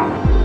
Thank